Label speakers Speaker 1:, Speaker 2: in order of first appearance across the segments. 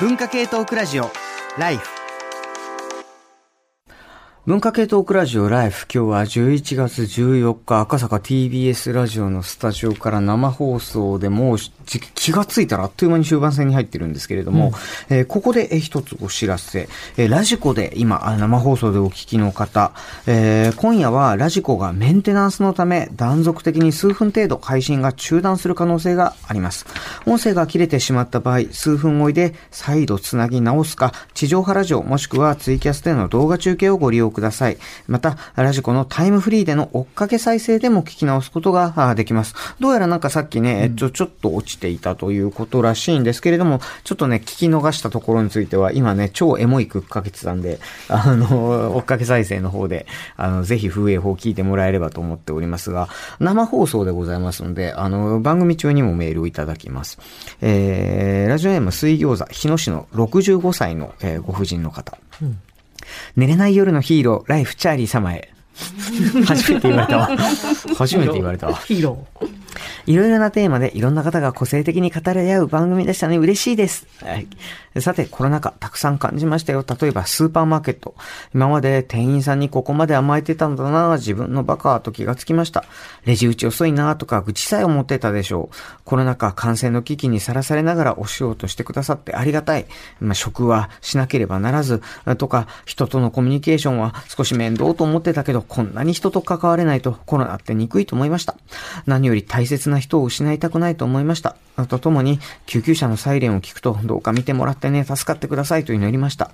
Speaker 1: 文化系トークラジオライフ。文化系トークラジオライフ。今日は11月14日赤坂 TBS ラジオのスタジオから生放送でもう気がついたらあっという間に終盤戦に入ってるんですけれども、うん、えー、ここで一つお知らせ、えー、ラジコで今生放送でお聞きの方、えー、今夜はラジコがメンテナンスのため断続的に数分程度配信が中断する可能性があります。音声が切れてしまった場合、数分おいで再度つなぎ直すか、地上波ラジオもしくはツイキャスでの動画中継をご利用ください。また、ラジコのタイムフリーでの追っかけ再生でも聞き直すことができます。どうやらなんかさっきね、えっと、ちょっと落ちていたということらしいんですけれども、ちょっとね、聞き逃したところについては、今ね、超エモいクックかけてたんで、あの、追っかけ再生の方で、あの、ぜひ風営法聞いてもらえればと思っておりますが、生放送でございますので、あの、番組中にもメールをいただきます。えー、ラジオネーム水餃子、日野市の65歳の、えー、ご婦人の方。うん寝れない夜のヒーロー、ライフチャーリー様へ。初めて言われたわ。初めて言われたわ。
Speaker 2: ヒーロー。
Speaker 1: いろいろなテーマでいろんな方が個性的に語り合う番組でしたね。嬉しいです。はい。さて、コロナ禍たくさん感じましたよ。例えばスーパーマーケット。今まで店員さんにここまで甘えてたんだな自分のバカと気がつきました。レジ打ち遅いなとか愚痴さえ思ってたでしょう。コロナ禍感染の危機にさらされながらお仕事してくださってありがたい。まあ、職はしなければならず、とか、人とのコミュニケーションは少し面倒と思ってたけど、こんなに人と関われないとコロナって憎いと思いました。何より大切な人を失いたくないと思いました。とともに、救急車のサイレンを聞くと、どうか見てもらってね、助かってくださいと祈りました。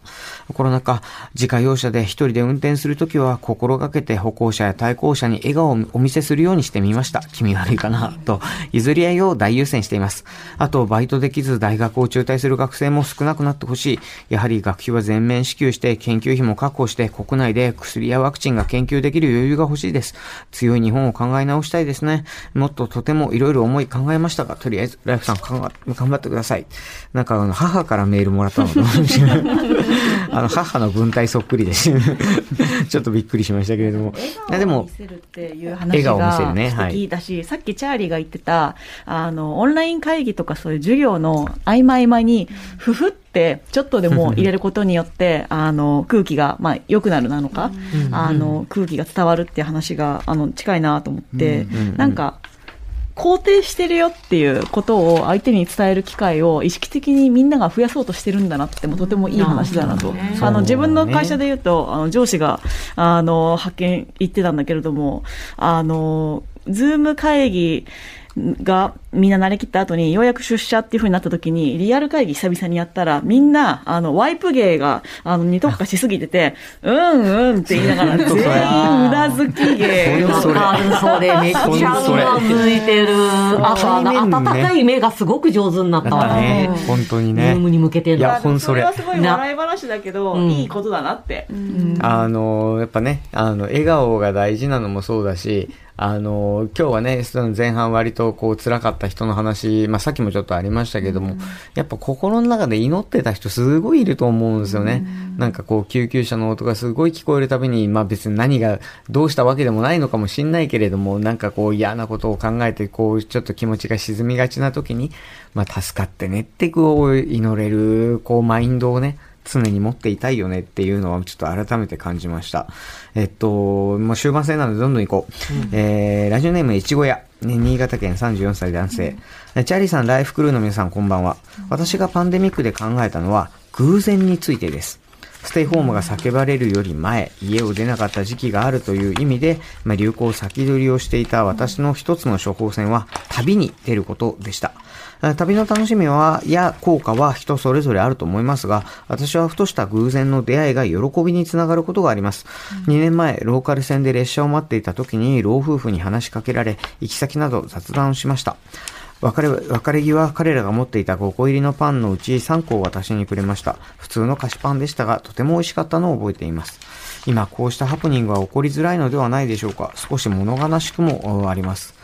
Speaker 1: コロナ禍、自家用車で一人で運転するときは、心がけて歩行者や対向車に笑顔をお見せするようにしてみました。気味悪いかな、と、譲り合いを大優先しています。あと、バイトできず大学を中退する学生も少なくなってほしい。やはり学費は全面支給して、研究費も確保して、国内で薬やワクチンが研究できる余裕が欲しいです。強い日本を考え直したいですね。もっととてもいろいろ思い考えましたが、とりあえず、ライフさん頑張ってください。なんか、あの、母からメールもらったのか あの、母の文体そっくりで ちょっとびっくりしましたけれども。
Speaker 2: 笑顔を見せるっていう話が素敵だし、ね。はい、さっきチャーリーが言ってた、あの、オンライン会議とかそういう授業の合間合間に、ふふって、ちょっとでも入れることによって、あの、空気が、まあ、良くなるなのか、あの、空気が伝わるっていう話が、あの、近いなと思って、なんか、肯定してるよっていうことを相手に伝える機会を意識的にみんなが増やそうとしてるんだなってもとてもいい話だなと、あの自分の会社で言うとあの上司があの派遣行ってたんだけれどもあのズーム会議がみんな慣れきった後にようやく出社っていうふうになった時にリアル会議久々にやったらみんなあのワイプ芸があのに特化しすぎててうんうんって言いながら 全員うなずき芸。
Speaker 3: わかるそれ。めっちゃうなずいてる。あとあの温かい目がすごく上手になった。わね
Speaker 1: 本当にね。
Speaker 3: ムに向けて
Speaker 2: いやほんそれ。はすごい笑い話だけどいいことだなって。
Speaker 1: あのやっぱねあの笑顔が大事なのもそうだしあの、今日はね、その前半割とこう辛かった人の話、まあさっきもちょっとありましたけども、うん、やっぱ心の中で祈ってた人すごいいると思うんですよね。うん、なんかこう救急車の音がすごい聞こえるたびに、まあ別に何がどうしたわけでもないのかもしんないけれども、なんかこう嫌なことを考えて、こうちょっと気持ちが沈みがちな時に、まあ助かってねってこう祈れる、こうマインドをね、常に持っていたいよねっていうのはちょっと改めて感じました。えっと、もう終盤戦なのでどんどん行こう。うん、えー、ラジオネームいちご屋。ね、新潟県34歳男性、うん、チャーリーさん、ライフクルーの皆さん、こんばんは。私がパンデミックで考えたのは、偶然についてです。ステイホームが叫ばれるより前、家を出なかった時期があるという意味で、まあ、流行先取りをしていた私の一つの処方箋は、旅に出ることでした。旅の楽しみは、や効果は人それぞれあると思いますが、私はふとした偶然の出会いが喜びにつながることがあります。2年前、ローカル線で列車を待っていた時に、老夫婦に話しかけられ、行き先など雑談をしました。別れ、別れ際、彼らが持っていた5個入りのパンのうち3個を私にくれました。普通の菓子パンでしたが、とても美味しかったのを覚えています。今、こうしたハプニングは起こりづらいのではないでしょうか。少し物悲しくもあります。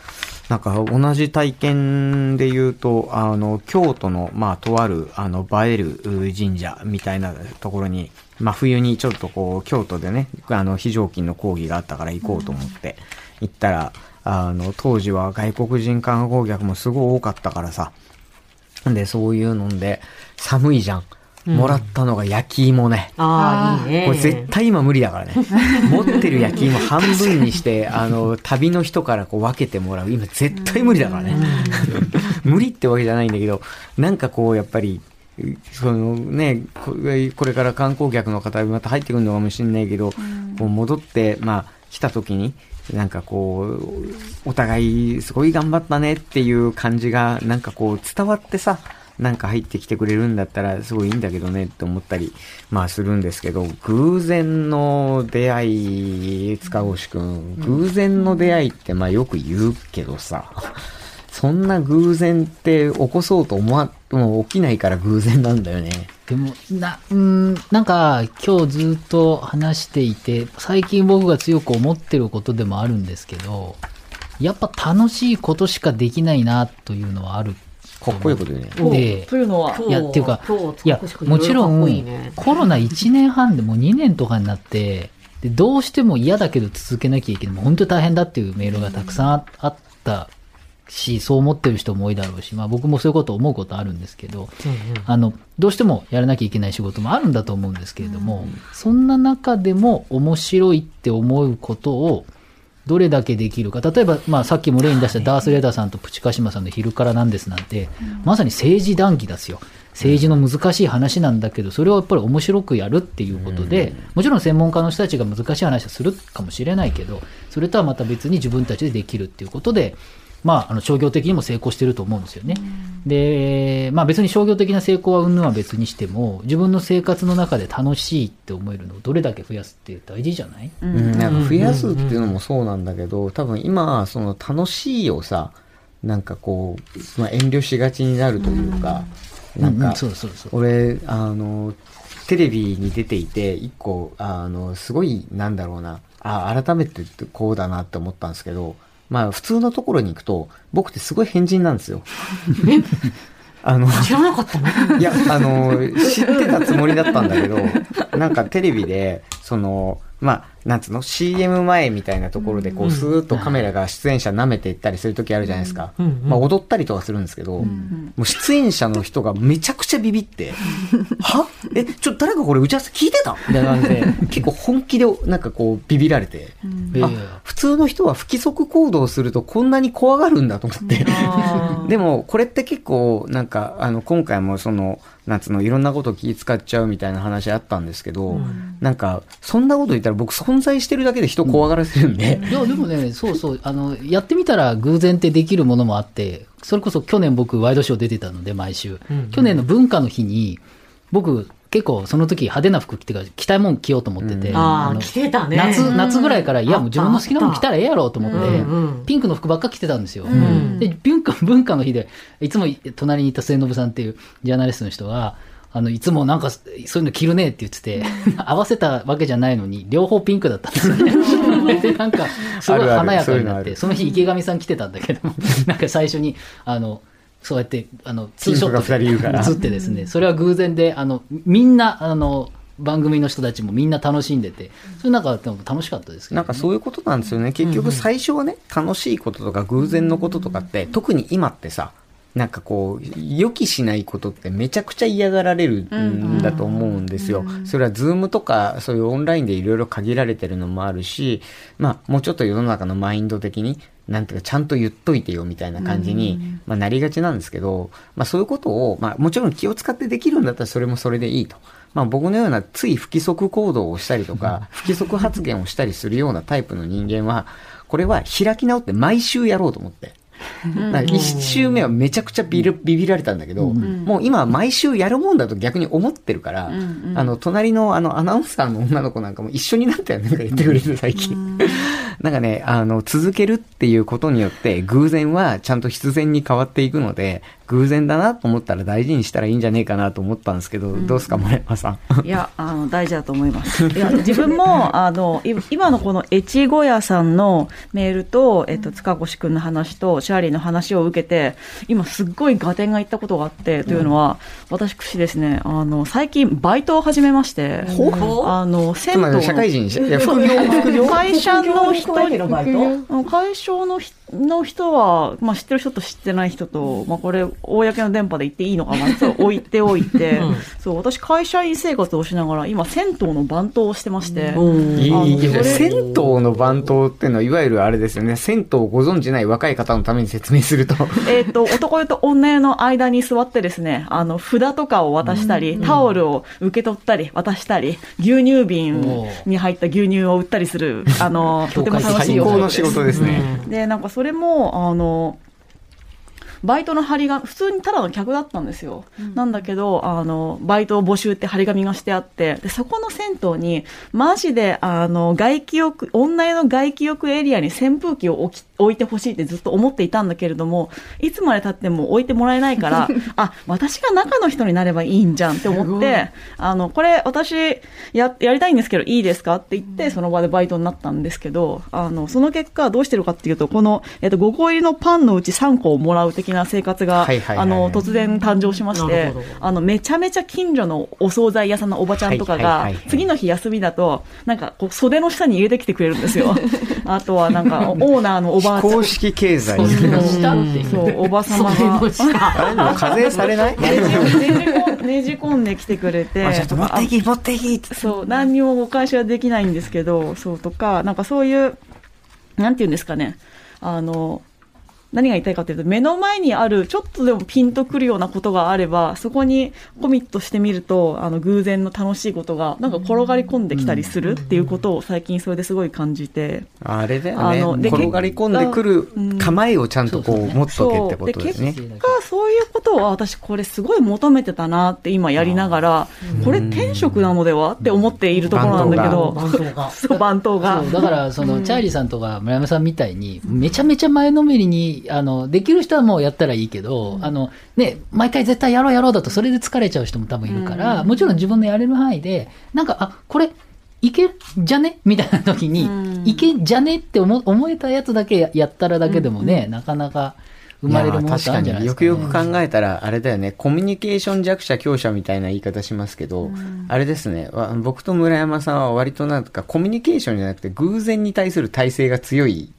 Speaker 1: なんか同じ体験で言うと、あの、京都の、まあ、とある、あの、映える神社みたいなところに、まあ、冬にちょっとこう、京都でね、あの、非常勤の講義があったから行こうと思って行ったら、あの、当時は外国人観光客もすごい多かったからさ、で、そういうので、寒いじゃん。もらったのが焼き芋ね。
Speaker 3: ああ、いいね。
Speaker 1: これ絶対今無理だからね。持ってる焼き芋半分にして、あの、旅の人からこう分けてもらう。今絶対無理だからね。無理ってわけじゃないんだけど、なんかこう、やっぱり、そのね、これから観光客の方また入ってくるのかもしれないけど、こう戻って、まあ、来た時に、なんかこう、お互いすごい頑張ったねっていう感じが、なんかこう伝わってさ、なんか入ってきてくれるんだったらすごいいいんだけどねって思ったり、まあするんですけど、偶然の出会い、塚越くん、偶然の出会いってまあよく言うけどさ、そんな偶然って起こそうと思わ、もう起きないから偶然なんだよね。
Speaker 4: でも、な、うん、なんか今日ずっと話していて、最近僕が強く思ってることでもあるんですけど、やっぱ楽しいことしかできないなというのはある
Speaker 1: かっこいいことね。
Speaker 4: で、
Speaker 2: というのは、
Speaker 4: いや、っていうか、いや、もちろん、コロナ1年半でも2年とかになって、で、どうしても嫌だけど続けなきゃいけない。もう本当に大変だっていうメールがたくさんあったし、そう思ってる人も多いだろうし、まあ僕もそういうこと思うことあるんですけど、うんうん、あの、どうしてもやらなきゃいけない仕事もあるんだと思うんですけれども、うん、そんな中でも面白いって思うことを、どれだけできるか。例えば、まあさっきも例に出したダース・レーダーさんとプチカシマさんの昼からなんですなんて、まさに政治談義ですよ。政治の難しい話なんだけど、それをやっぱり面白くやるっていうことで、もちろん専門家の人たちが難しい話をするかもしれないけど、それとはまた別に自分たちでできるっていうことで、まあ、あの商業的にも成功してると思うんですよね。で、まあ別に商業的な成功はうんぬんは別にしても、自分の生活の中で楽しいって思えるのをどれだけ増やすって大事じゃない？
Speaker 1: うん、なんか増やすっていうのもそうなんだけど、多分今、その楽しいをさ、なんかこう、まあ、遠慮しがちになるというか、なんか、俺、あの、テレビに出ていて、一個、あの、すごい、なんだろうな、あ、改めてこうだなって思ったんですけど、まあ普通のところに行くと、僕ってすごい変人なんですよ。
Speaker 3: あの、知らなかった
Speaker 1: の？いや、あの、知ってたつもりだったんだけど、なんかテレビで、その、まあ、なんつうの ?CM 前みたいなところで、こう、スーッとカメラが出演者舐めていったりする時あるじゃないですか。まあ、踊ったりとかするんですけど、もう出演者の人がめちゃくちゃビビって、は？え、ちょ、誰かこれ打ち合わせ聞いてた？みたいな感じで、結構本気で、なんかこう、ビビられて、あ、普通の人は不規則行動するとこんなに怖がるんだと思って。でも、これって結構、なんか、あの、今回もその、なんつうの、いろんなこと気使っちゃうみたいな話あったんですけど、うん、なんか、そんなこと言ったら僕存在してるだけで人怖がらせるんで。
Speaker 4: いや、でもね、そうそう、あの、やってみたら偶然ってできるものもあって、それこそ去年僕ワイドショー出てたので、毎週。うんうん、去年の文化の日に、僕、結構その時派手な服着てから着たいもん着ようと思ってて、うん、
Speaker 3: あ着てたね。
Speaker 4: 夏夏ぐらいからいやもう自分の好きなもん着たらええやろうと思って、ピンクの服ばっか着てたんですよ、うん、で文化文化の日でいつも隣にいた末延さんっていうジャーナリストの人があの、いつもなんか、そういうの着るねって言ってて、合わせたわけじゃないのに、両方ピンクだったんですよね。で、なんか、すごい華やかになって、その日池上さん来てたんだけど、なんか最初に、あの、そうやって、あの、
Speaker 1: ツーショット
Speaker 4: で映ってですね、それは偶然で、あの、みんな、あの、番組の人たちもみんな楽しんでて、それなんか楽しかったですけ
Speaker 1: ど、ね、なんかそういうことなんですよね。結局最初はね、楽しいこととか偶然のこととかって、特に今ってさ、なんかこう、予期しないことってめちゃくちゃ嫌がられるんだと思うんですよ。それはズームとかそういうオンラインでいろいろ限られてるのもあるし、まあもうちょっと世の中のマインド的に、なんていうかちゃんと言っといてよみたいな感じに、まあなりがちなんですけど、まあそういうことを、まあもちろん気を使ってできるんだったらそれもそれでいいと。まあ僕のようなつい不規則行動をしたりとか、不規則発言をしたりするようなタイプの人間は、これは開き直って毎週やろうと思って。一周目はめちゃくちゃビビられたんだけど、うん、もう今毎週やるもんだと逆に思ってるから、あの、隣のあのアナウンサーの女の子なんかも一緒になったよなんか言ってくれて最近。なんかね、あの、続けるっていうことによって偶然はちゃんと必然に変わっていくので、偶然だなと思ったら大事にしたらいいんじゃねえかなと思ったんですけど、うん、どうですか、森山さ
Speaker 2: ん？いや、あの、大事だと思います。いや、自分も、あの、今のこの越後屋さんのメールと、えっと、塚越くんの話と、シャーリーの話を受けて、今すっごい合点がいったことがあって、というのは、私ですね、あの、最近バイトを始めまして、あの、銭湯
Speaker 1: 社会人、副
Speaker 2: 業、副業？会社の人、会社の人の人は、まあ、知ってる人と知ってない人と、まあ、これ、公の電波で言っていいのかな、そう置いておいて、うん、そう、私、会社員生活をしながら、今、銭湯の番頭をしてまして、
Speaker 1: いい銭湯の番頭っていうのは、いわゆるあれですよね、銭湯をご存じない若い方のために説明すると。
Speaker 2: えっと、男湯と女湯の間に座ってですね、あの、札とかを渡したり、タオルを受け取ったり、渡したり、牛乳瓶に入った牛乳を売ったりする、あの、とても楽しい
Speaker 1: お仕事です。仕事ですね。
Speaker 2: で、なんかそれも、あの、バイトの張り紙、普通にただの客だったんですよ。うん、なんだけど、あの、バイトを募集って張り紙がしてあって、で、そこの銭湯に、マジで、あの、外気浴、女湯の外気浴エリアに扇風機を置き置いてほしいってずっと思っていたんだけれども、いつまで経っても置いてもらえないから、あ、私が中の人になればいいんじゃんって思って、あの、これ私や、やりたいんですけどいいですかって言って、その場でバイトになったんですけど、あの、その結果どうしてるかっていうと、この、えっと、5個入りのパンのうち3個をもらう的な生活が、あの、突然誕生しまして、あの、めちゃめちゃ近所のお惣菜屋さんのおばちゃんとかが、次の日休みだと、なんか、こう、袖の下に入れてきてくれるんですよ。あとは、なんか、オーナーのおば
Speaker 1: ばあちゃん。公式経済に
Speaker 2: そう、おばさまが。
Speaker 1: あれ課税されない？
Speaker 2: ねじ込んできてくれて。
Speaker 1: ちょっと持っていき、持っていき
Speaker 2: そう、何にもお返しはできないんですけど、そうとか、なんかそういう、なんていうんですかね。あの、何が言いたいかというと、目の前にある、ちょっとでもピンとくるようなことがあれば、そこにコミットしてみると、あの、偶然の楽しいことが、なんか転がり込んできたりするっていうことを最近それですごい感じて。
Speaker 1: あれだよね。あの転がり込んでくる構えをちゃんとこう、持っとけってことですね。
Speaker 2: 結果、そういうことは私これすごい求めてたなって今やりながら、これ転職なのではって思っているところなんだけど、そう、番頭が。
Speaker 4: だから、その、チャーリーさんとか村山さんみたいに、めちゃめちゃ前のめりに、あの、できる人はもうやったらいいけど、うん、あの、ね、毎回絶対やろうやろうだとそれで疲れちゃう人も多分いるから、うん、もちろん自分のやれる範囲で、なんか、あ、これ、いけじゃねみたいな時に、うん、いけじゃねって思思えたやつだけやったらだけでもね、なかなか、生まれるものってあるんじゃないですか、
Speaker 1: ね、よくよく考えたら、あれだよね、コミュニケーション弱者強者みたいな言い方しますけど、うん、あれですね、僕と村山さんは割となんかコミュニケーションじゃなくて偶然に対する体制が強い、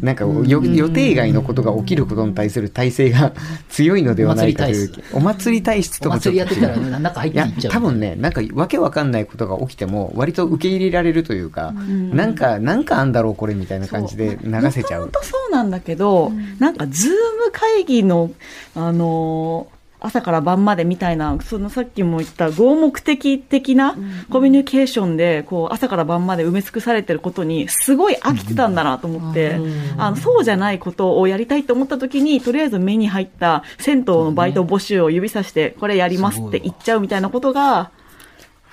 Speaker 1: なんか予定外のことが起きることに対する体制が 強いのではないかという、お祭り体質。とか
Speaker 4: ちょっと。お祭りやってたら、ね、中入っていっちゃう。
Speaker 1: 多分ね、なんかわけわかんないことが起きても、割と受け入れられるというか、うん、なんか、なんかあんだろうこれみたいな感じで流せちゃう。本
Speaker 2: 当そうなんだけど、なんかズーム会議のあの朝から晩までみたいな、そのさっきも言った合目的的なコミュニケーションで、こう、朝から晩まで埋め尽くされてることに、すごい飽きてたんだなと思って、あの、そうじゃないことをやりたいと思った時に、とりあえず目に入った銭湯のバイト募集を指さして、これやりますって言っちゃうみたいなことが、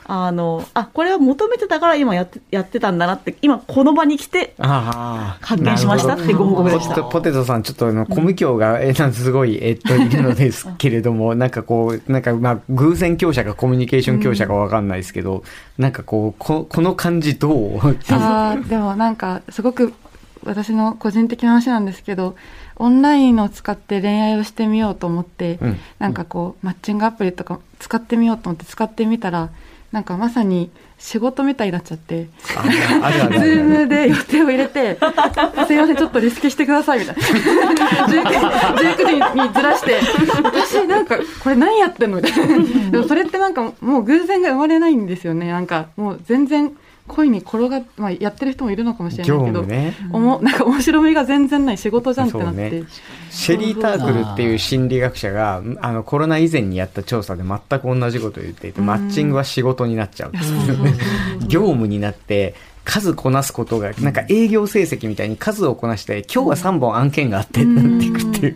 Speaker 2: あの、あ、これは求めてたから今やって、やってたんだなって、今この場に来て、発見しました？ってご報告でした。
Speaker 1: ポテトさん、ちょっとあの、コム教が、え、なんすごい、えっと、いるのですけれども、なんかこう、なんかまあ、偶然強者かコミュニケーション強者かわかんないですけど、なんかこう、ここの感じどう？
Speaker 5: あ でもなんか、すごく私の個人的な話なんですけど、オンラインを使って恋愛をしてみようと思って、うん、なんかこう、マッチングアプリとか使ってみようと思って使ってみたら、なんかまさに仕事みたいになっちゃって、ズームで予定を入れて、すいません、ちょっとリスケしてくださいみたいな。19, 時にずらして、私なんか、これ何やってんのみたいな。でもそれってなんかもう偶然が生まれないんですよね。なんかもう全然、恋に転が、まあ、やってる人もいるのかもしれないけど、ね、おも なんか面白みが全然ない仕事じゃんってなって、ね、
Speaker 1: シェリー・タークルっていう心理学者があのコロナ以前にやった調査で全く同じことを言っていて、マッチングは仕事になっちゃう業務になって数こなすことが、なんか営業成績みたいに数をこなして、今日は3本案件があってなっていくっていう。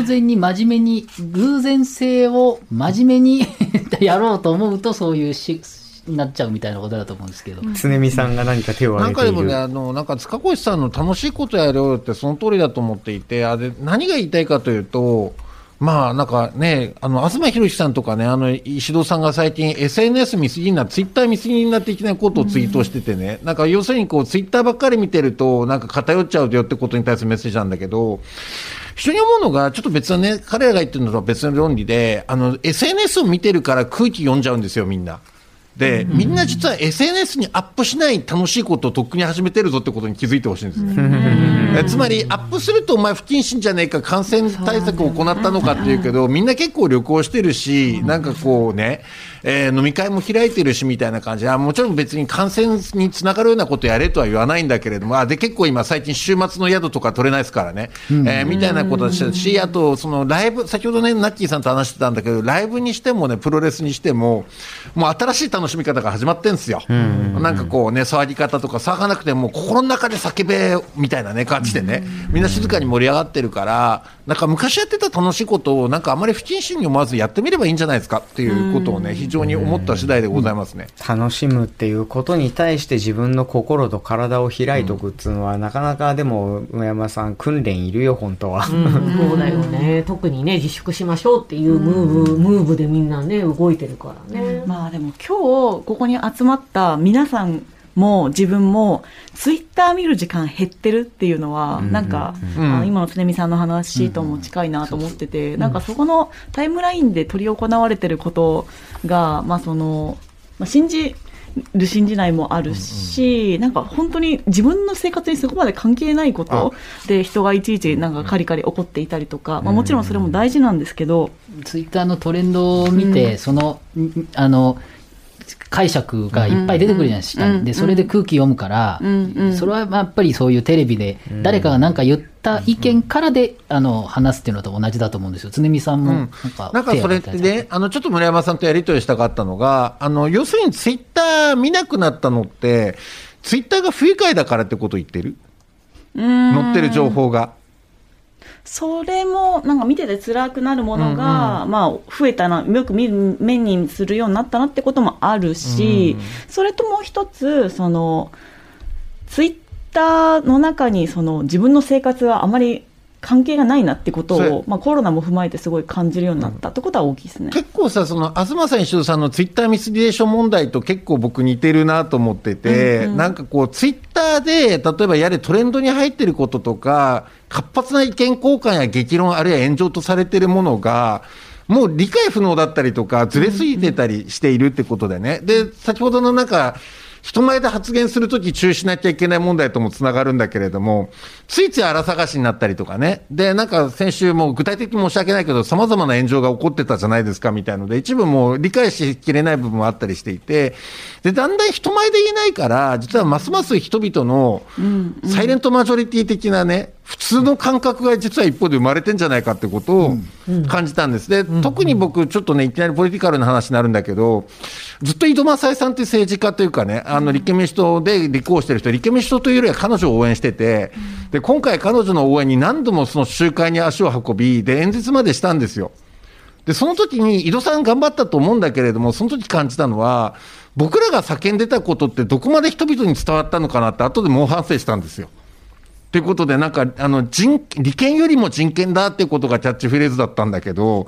Speaker 4: 偶然に真面目に、偶然性を真面目に やろうと思うと、そういうしになっちゃうみたいなことだと思うんですけど。
Speaker 1: 常見さんが何か手を挙げている
Speaker 6: なんかでもね、あの、なんか塚越さんの楽しいことやろうってその通りだと思っていて、あれ、何が言いたいかというと、まあなんかね、あの、東博さんとかね、あの、石戸さんが最近 SNS 見過ぎにな、ツイッター見過ぎになっていけないことをツイートしててね、なんか要するにこう、ツイッターばっかり見てると、なんか偏っちゃうよってことに対するメッセージなんだけど、人に思うのが、ちょっと別のね、彼らが言ってるのとは別の論理で、あの、SNS を見てるから空気読んじゃうんですよ、みんな。で、みんな実は SNS にアップしない楽しいことをとっくに始めてるぞってことに気づいてほしいんですよ。つまり、アップするとお前不謹慎じゃねえか、感染対策を行ったのかっていうけど、みんな結構旅行してるし、なんかこうね、えー、飲み会も開いてるしみたいな感じ。で、あもちろん別に感染につながるようなことやれとは言わないんだけれども、あで結構今、最近、週末の宿とか取れないですからね、えー、みたいなことだし、あと、そのライブ、先ほどね、ナッキーさんと話してたんだけど、ライブにしてもね、プロレスにしても、もう新しい楽しみ方が始まってるんですよ。なんかこうね、騒ぎ方とか、騒がなくても、心の中で叫べみたいなね、感じでね、みんな静かに盛り上がってるから、なんか昔やってた楽しいことを、なんかあまり不謹慎に思わずやってみればいいんじゃないですかっていうことをね、非常に思った次第でございますね。
Speaker 1: 楽しむっていうことに対して自分の心と体を開いとくっていうのは、うん、なかなかでも、上山さん、訓練いるよ、本当は。
Speaker 3: うん、そうだよね。特にね、自粛しましょうっていうムーブ、ムーブでみんなね、動いてるからね。
Speaker 2: まあでも今日、ここに集まった皆さん、も自分もツイッター見る時間減ってるっていうのは、なんか、うん、今の常見さんの話とも近いなと思ってて、なんかそこのタイムラインで執り行われてることが、まあその、まあ、信じる信じないもあるし、なんか本当に自分の生活にそこまで関係ないことで人がいちいちなんかカリカリ怒っていたりとか、まあ、もちろんそれも大事なんですけど、
Speaker 4: ツイッターのトレンドを見て、そのあの解釈がいっぱい出てくるじゃないですか。で、それで空気読むから、それはやっぱりそういうテレビで誰かが何か言った意見からで、あの、話すっていうのと同じだと思うんですよ。常見さんもなん
Speaker 6: か、なんかそれってね、あの、ちょっと村山さんとやり取りしたかったのが、あの、要するにツイッター見なくなったのって、ツイッターが不愉快だからってこと言ってる？載ってる情報が。
Speaker 2: それもなんか見てて辛くなるものが、うんうん、まあ、増えたな、よく見る目にするようになったなってこともあるし、うん、それともう一つ、その、ツイッターの中にその自分の生活はあまり関係がないなってことを、まあ、コロナも踏まえてすごい感じるようになったってことは大きいですね、
Speaker 6: 結構さ、その東さん、石戸さんのツイッターミスリレーション問題と結構僕、似てるなと思ってて、うんうん、なんかこう、ツイッターで、例えばやれトレンドに入ってることとか、活発な意見交換や激論、あるいは炎上とされてるものが、もう理解不能だったりとか、ずれすぎてたりしているってことでね。で、先ほどのなんか、人前で発言するとき注意しなきゃいけない問題ともつながるんだけれども、ついつい荒探しになったりとかね。で、なんか先週も具体的に申し訳ないけど、様々な炎上が起こってたじゃないですかみたいので、一部も理解しきれない部分もあったりしていて、で、だんだん人前で言えないから、実はますます人々のサイレントマジョリティ的なね、普通の感覚が実は一方で生まれてんじゃないかってことを感じたんです。で、特に僕、ちょっとね、いきなりポリティカルな話になるんだけど、ずっと井戸正恵さんっていう政治家というかね、あの、立憲民主党で立候補してる人、立憲民主党というよりは彼女を応援してて、で、今回彼女の応援に何度もその集会に足を運び、で、演説までしたんですよ。で、その時に井戸さん頑張ったと思うんだけれども、その時感じたのは、僕らが叫んでたことってどこまで人々に伝わったのかなって後で猛反省したんですよ。ということで、なんか、あの、人、利権よりも人権だっていうことがキャッチフレーズだったんだけど、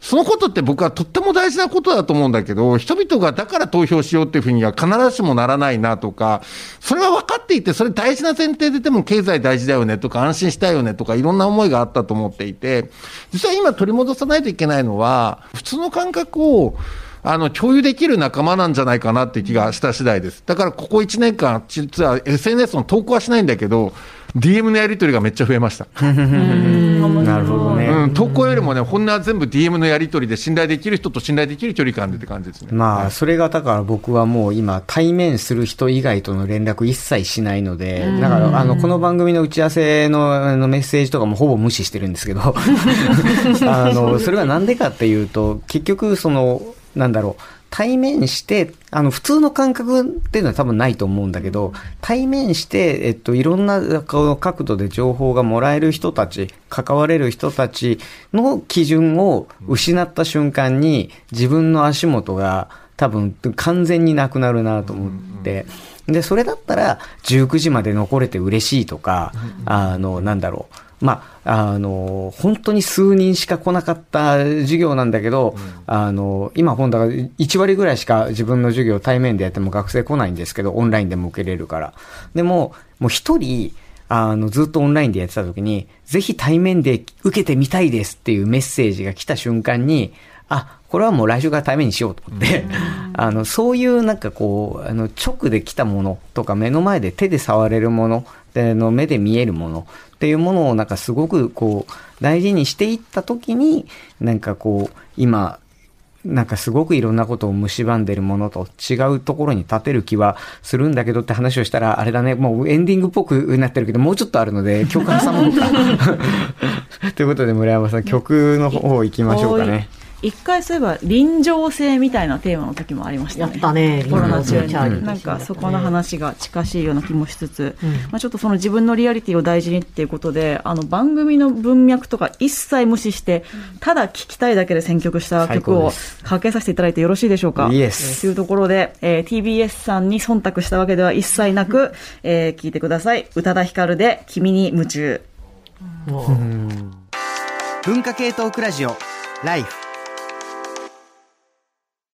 Speaker 6: そのことって僕はとっても大事なことだと思うんだけど、人々がだから投票しようっていうふうには必ずしもならないなとか、それは分かっていて、それ大事な前提ででも経済大事だよねとか、安心したいよねとか、いろんな思いがあったと思っていて、実は今取り戻さないといけないのは、普通の感覚を、あの、共有できる仲間なんじゃないかなって気がした次第です。だからここ1年間、実は SNS の投稿はしないんだけど、DM のやり取りがめっちゃ増えました。
Speaker 1: なるほどね。
Speaker 6: うん、投稿よりもね、本音は全部 DM のやり取りで信頼できる人と信頼できる距離感でって感じですね。
Speaker 1: まあ、それがだから僕はもう今、対面する人以外との連絡一切しないので、だから、あの、この番組の打ち合わせのあのメッセージとかもほぼ無視してるんですけど、あの、それはなんでかっていうと、結局、その、なんだろう、対面して、あの、普通の感覚っていうのは多分ないと思うんだけど、対面して、えっと、いろんな角度で情報がもらえる人たち、関われる人たちの基準を失った瞬間に、自分の足元が多分完全になくなるなと思って、で、それだったら、19時まで残れて嬉しいとか、あの、なんだろう。まあ、あの、本当に数人しか来なかった授業なんだけど、うん、あの、今本だから1割ぐらいしか自分の授業対面でやっても学生来ないんですけど、オンラインでも受けれるから。でも、もう一人、あの、ずっとオンラインでやってた時に、ぜひ対面で受けてみたいですっていうメッセージが来た瞬間に、あ、これはもう来週から対面にしようと思って、あの、そういうなんかこう、あの、直で来たものとか目の前で手で触れるもの、での目で見えるものっていうものをなんかすごくこう、大事にしていった時に、なんかこう、今、なんかすごくいろんなことを蝕んでるものと違うところに立てる気はするんだけどって話をしたら、あれだね、もうエンディングっぽくなってるけど、もうちょっとあるので、曲挟もうか。ということで、村山さん、曲の方行きましょうかね。
Speaker 2: 一回そういえば臨場性みたいなテーマの時もありました
Speaker 3: ね。やったね、
Speaker 2: コロナ中に。なんかそこの話が近しいような気もしつつ、うん、まあちょっとその自分のリアリティを大事にっていうことで、あの番組の文脈とか一切無視して、ただ聴きたいだけで選曲した曲をかけさせていただいてよろしいでしょうか？
Speaker 1: いいです。
Speaker 2: というところで、えー、TBS さんに忖度したわけでは一切なく、えー、聞いてください。宇多田ヒカルで君に夢中。
Speaker 7: 文化系トークラジオ、ライフ。